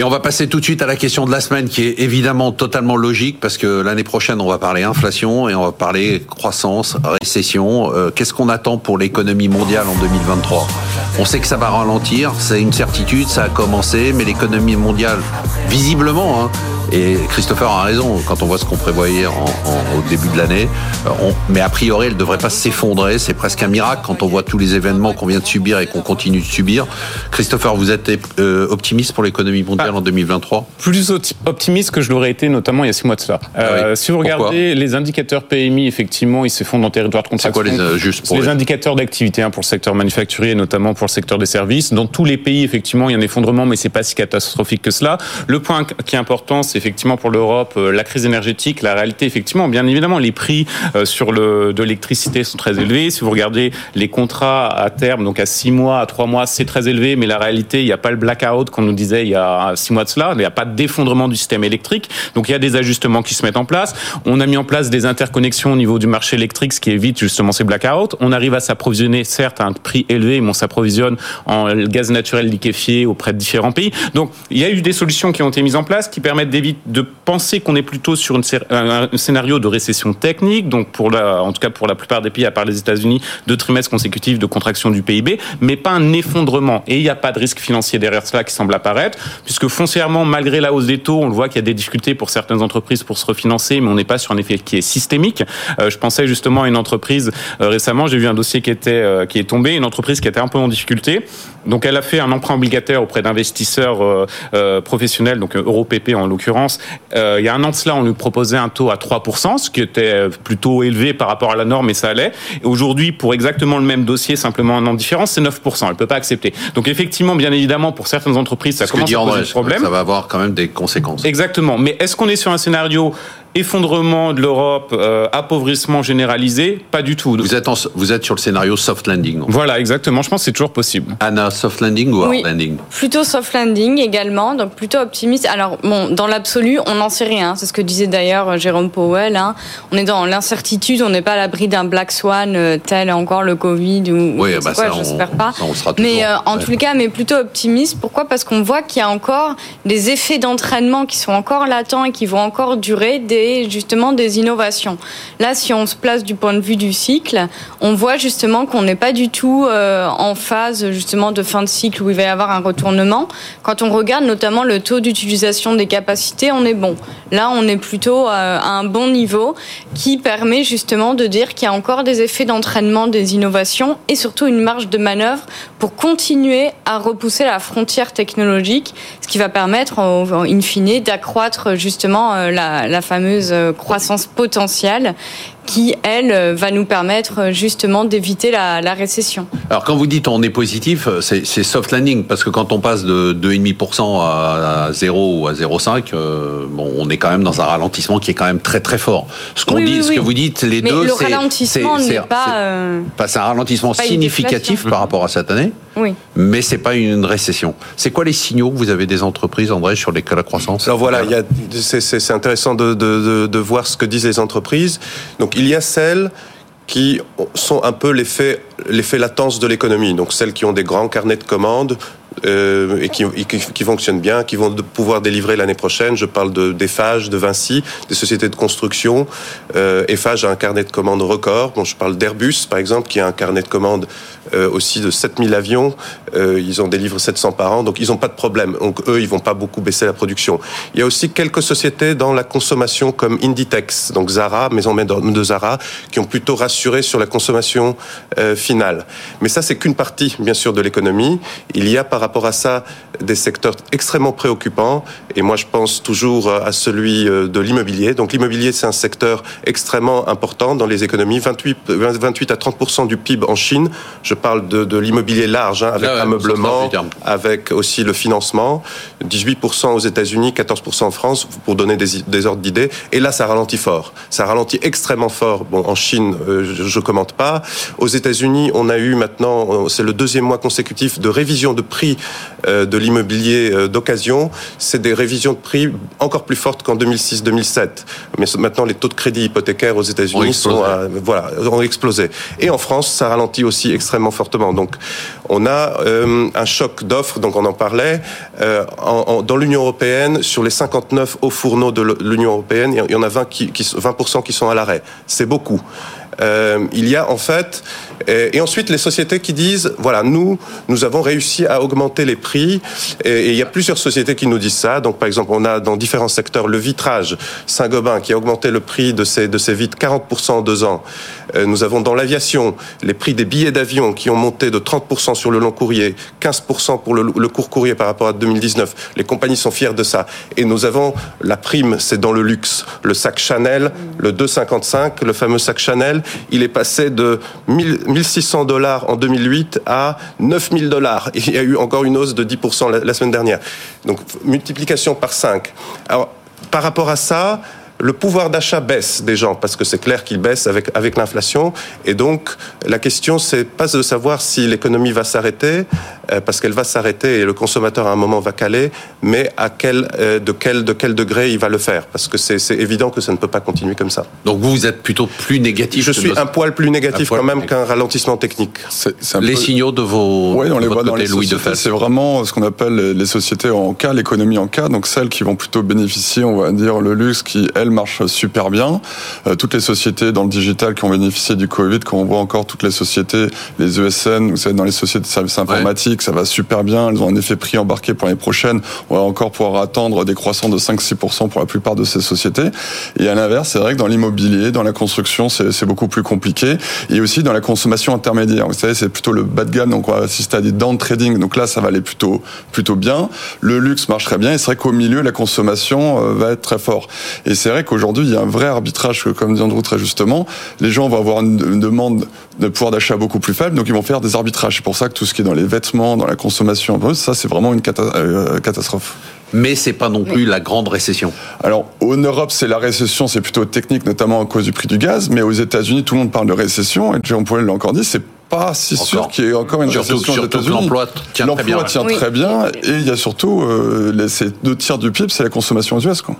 Et on va passer tout de suite à la question de la semaine qui est évidemment totalement logique parce que l'année prochaine on va parler inflation et on va parler croissance, récession. Euh, qu'est-ce qu'on attend pour l'économie mondiale en 2023 On sait que ça va ralentir, c'est une certitude, ça a commencé, mais l'économie mondiale, visiblement, hein, et Christopher a raison, quand on voit ce qu'on prévoyait en, au début de l'année, euh, mais a priori, elle ne devrait pas s'effondrer. C'est presque un miracle quand on voit tous les événements qu'on vient de subir et qu'on continue de subir. Christopher, vous êtes euh, optimiste pour l'économie mondiale en 2023 Plus optimiste que je l'aurais été, notamment il y a six mois de cela. Ah euh, si vous regardez les indicateurs PMI, effectivement, ils s'effondrent en territoire de contraction. C'est quoi les, juste pour les, indicateurs d'activité hein, pour le secteur manufacturier, notamment pour le secteur des services. Dans tous les pays, effectivement, il y a un effondrement, mais c'est pas si catastrophique que cela. Le point qui est important, c'est effectivement pour l'Europe euh, la crise énergétique, la réalité effectivement, bien évidemment, les prix euh, sur le de l'électricité sont très élevés. Si vous regardez les contrats à terme, donc à 6 mois, à 3 mois, c'est très élevé, mais la réalité, il n'y a pas le blackout qu'on nous disait il y a 6 mois de cela, il n'y a pas d'effondrement du système électrique. Donc il y a des ajustements qui se mettent en place. On a mis en place des interconnexions au niveau du marché électrique, ce qui évite justement ces blackouts. On arrive à s'approvisionner, certes, à un prix élevé, mais on s'approvisionne en gaz naturel liquéfié auprès de différents pays. Donc il y a eu des solutions qui ont été mises en place qui permettent d'éviter de penser qu'on est plutôt sur un scénario de récession technique, donc pour la, en tout cas pour la plupart des pays, à part les États-Unis, deux trimestres consécutifs de contraction du PIB, mais pas un effondrement. Et il n'y a pas de risque financier derrière cela qui semble apparaître, puisque foncièrement, malgré la hausse des taux, on le voit qu'il y a des difficultés pour certaines entreprises pour se refinancer, mais on n'est pas sur un effet qui est systémique. Euh, je pensais justement à une entreprise euh, récemment, j'ai vu un dossier qui était euh, qui est tombé, une entreprise qui était un peu en difficulté. Donc elle a fait un emprunt obligataire auprès d'investisseurs professionnels, donc EuroPP en l'occurrence, euh, il y a un an de cela, on lui proposait un taux à 3%, ce qui était plutôt élevé par rapport à la norme, et ça allait. Et aujourd'hui, pour exactement le même dossier, simplement un an de différence, c'est 9%. Elle peut pas accepter. Donc effectivement, bien évidemment, pour certaines entreprises, ça commence à poser problème. Ça va avoir quand même des conséquences. Exactement. Mais est-ce qu'on est sur un scénario effondrement de l'Europe, euh, appauvrissement généralisé, pas du tout. Vous êtes, vous êtes sur le scénario soft landing. Voilà, exactement. Je pense que c'est toujours possible. Anna, soft landing ou hard landing? Plutôt soft landing également, donc plutôt optimiste. Alors, bon, dans l'absolu, on n'en sait rien. C'est ce que disait d'ailleurs euh, Jérôme Powell. Hein. On est dans l'incertitude, on n'est pas à l'abri d'un black swan euh, tel encore le Covid ou, oui, bah quoi, j'espère pas. mais en tous les cas, mais plutôt optimiste. Pourquoi? Parce qu'on voit qu'il y a encore des effets d'entraînement qui sont encore latents et qui vont encore durer des justement des innovations. Là, si on se place du point de vue du cycle, on voit justement qu'on n'est pas du tout euh, en phase justement de fin de cycle où il va y avoir un retournement. Quand on regarde notamment le taux d'utilisation des capacités, on est bon. Là, on est plutôt euh, à un bon niveau qui permet justement de dire qu'il y a encore des effets d'entraînement des innovations et surtout une marge de manœuvre pour continuer à repousser la frontière technologique, ce qui va permettre, in fine, d'accroître justement euh, la, la fameuse euh, croissance potentielle qui, elle, euh, va nous permettre euh, justement d'éviter la, récession. Alors quand vous dites on est positif, c'est soft landing, parce que quand on passe de 2,5% à 0 ou à 0,5, bon, on est quand même dans un ralentissement qui est quand même très très fort. Ce qu'on dit, ce que vous dites, les deux, c'est... le ralentissement n'est pas... c'est un ralentissement significatif par rapport à cette année, oui. mais c'est pas une récession. C'est quoi les signaux que vous avez des entreprises, André, sur lesquels la croissance? Alors voilà, c'est intéressant de, de, de, voir ce que disent les entreprises. Donc il y a celles qui sont un peu l'effet latence de l'économie, donc celles qui ont des grands carnets de commandes, euh, et qui, fonctionnent bien, qui vont pouvoir délivrer l'année prochaine. Je parle de de Vinci, des sociétés de construction. Euh, Eiffage a un carnet de commandes record. Bon, je parle d'Airbus, par exemple, qui a un carnet de commandes euh, aussi de 7000 avions. Euh, ils en délivrent 700 par an, donc ils n'ont pas de problème. Donc eux, ils vont pas beaucoup baisser la production. Il y a aussi quelques sociétés dans la consommation comme Inditex, donc Zara, maison de Zara, qui ont plutôt rassuré sur la consommation finale. Mais ça, c'est qu'une partie, bien sûr, de l'économie. Il y a par rapport à ça des secteurs extrêmement préoccupants. Et moi, je pense toujours à celui euh, de l'immobilier. Donc l'immobilier, c'est un secteur extrêmement important dans les économies. 28, 28 à 30% du PIB en Chine. Je parle de, de l'immobilier large, hein, avec ah l'ameublement, avec aussi le financement. 18 aux États-Unis, 14% en France, pour donner des, des ordres d'idées. Et là, ça ralentit fort. Ça ralentit extrêmement fort. Bon, en Chine, euh, je, ne commente pas. Aux États-Unis, on a eu maintenant, euh, c'est le deuxième mois consécutif de révision de prix prix de l'immobilier d'occasion, c'est des révisions de prix encore plus fortes qu'en 2006-2007. Mais maintenant, les taux de crédit hypothécaire aux États-Unis sont, voilà, ont explosé. Et en France, ça ralentit aussi extrêmement fortement. Donc, on a un choc d'offres, donc on en parlait, dans l'Union européenne, sur les 59 hauts fourneaux de l'Union européenne, il y en a 20 qui, qui 20% qui sont à l'arrêt. C'est beaucoup. Euh, il y a en fait et, ensuite les sociétés qui disent voilà nous nous avons réussi à augmenter les prix. Et, il y a plusieurs sociétés qui nous disent ça. Donc par exemple on a dans différents secteurs le vitrage Saint-Gobain qui a augmenté le prix de ses de ses vitres 40% en deux ans nous avons dans l'aviation les prix des billets d'avion qui ont monté de 30% sur le long courrier 15% pour le, le court courrier par rapport à 2019 les compagnies sont fières de ça et nous avons la prime c'est dans le luxe le sac Chanel le 255 le fameux sac Chanel il est passé de 1600 dollars en 2008 à 9000 dollars. Il y a eu encore une hausse de 10% la, semaine dernière. Donc multiplication par 5. Alors par rapport à ça, le pouvoir d'achat baisse des gens parce que c'est clair qu'il baisse avec avec l'inflation. Et donc la question c'est pas de savoir si l'économie va s'arrêter parce qu'elle va s'arrêter et le consommateur à un moment va caler mais à quel euh, de quel de quel degré il va le faire? Parce que c'est évident que ça ne peut pas continuer comme ça. Donc vous vous êtes plutôt plus négatif. Je suis un poil plus négatif quand même qu'un ralentissement technique. Les signaux de vos Oui, on les voit dans les Louis sociétés. C'est vraiment ce qu'on appelle les sociétés en cas, l'économie en cas, donc celles qui vont plutôt bénéficier, on va dire le luxe qui elles marche super bien. Euh, toutes les sociétés dans le digital qui ont bénéficié du Covid, quand on voit encore toutes les sociétés, les ESN, vous savez, dans les sociétés de services informatiques, ça va super bien. Elles ont un effet prix embarqué pour l'année prochaine. On va encore pouvoir attendre des croissants de 5-6% pour la plupart de ces sociétés. Et à l'inverse, c'est vrai que dans l'immobilier, dans la construction, c'est beaucoup plus compliqué. Et aussi dans la consommation intermédiaire. Vous savez, c'est plutôt le bas de gamme, donc on va assister à des down trading. Donc là, ça va aller plutôt, plutôt bien. Le luxe marche très bien. Et c'est vrai qu'au milieu, la consommation euh, va être très fort. Et c'est vrai qu'aujourd'hui, il y a un vrai arbitrage, comme dit Andrew très justement. Les gens vont avoir une, demande de pouvoir d'achat beaucoup plus faible, donc ils vont faire des arbitrages. C'est pour ça que tout ce qui est dans les vêtements, dans la consommation, ça, c'est vraiment une euh, catastrophe mais c'est pas non plus la grande récession. Alors, en Europe, c'est la récession, c'est plutôt technique, notamment à cause du prix du gaz, mais aux États-Unis, tout le monde parle de récession, et Jean Paul l'a encore dit, c'est pas si sûr qu'il y ait encore une récession aux États-Unis. L'emploi tient très bien. Tient très bien et il y a surtout euh, ces deux tiers du PIB, c'est la consommation aux US. Quoi.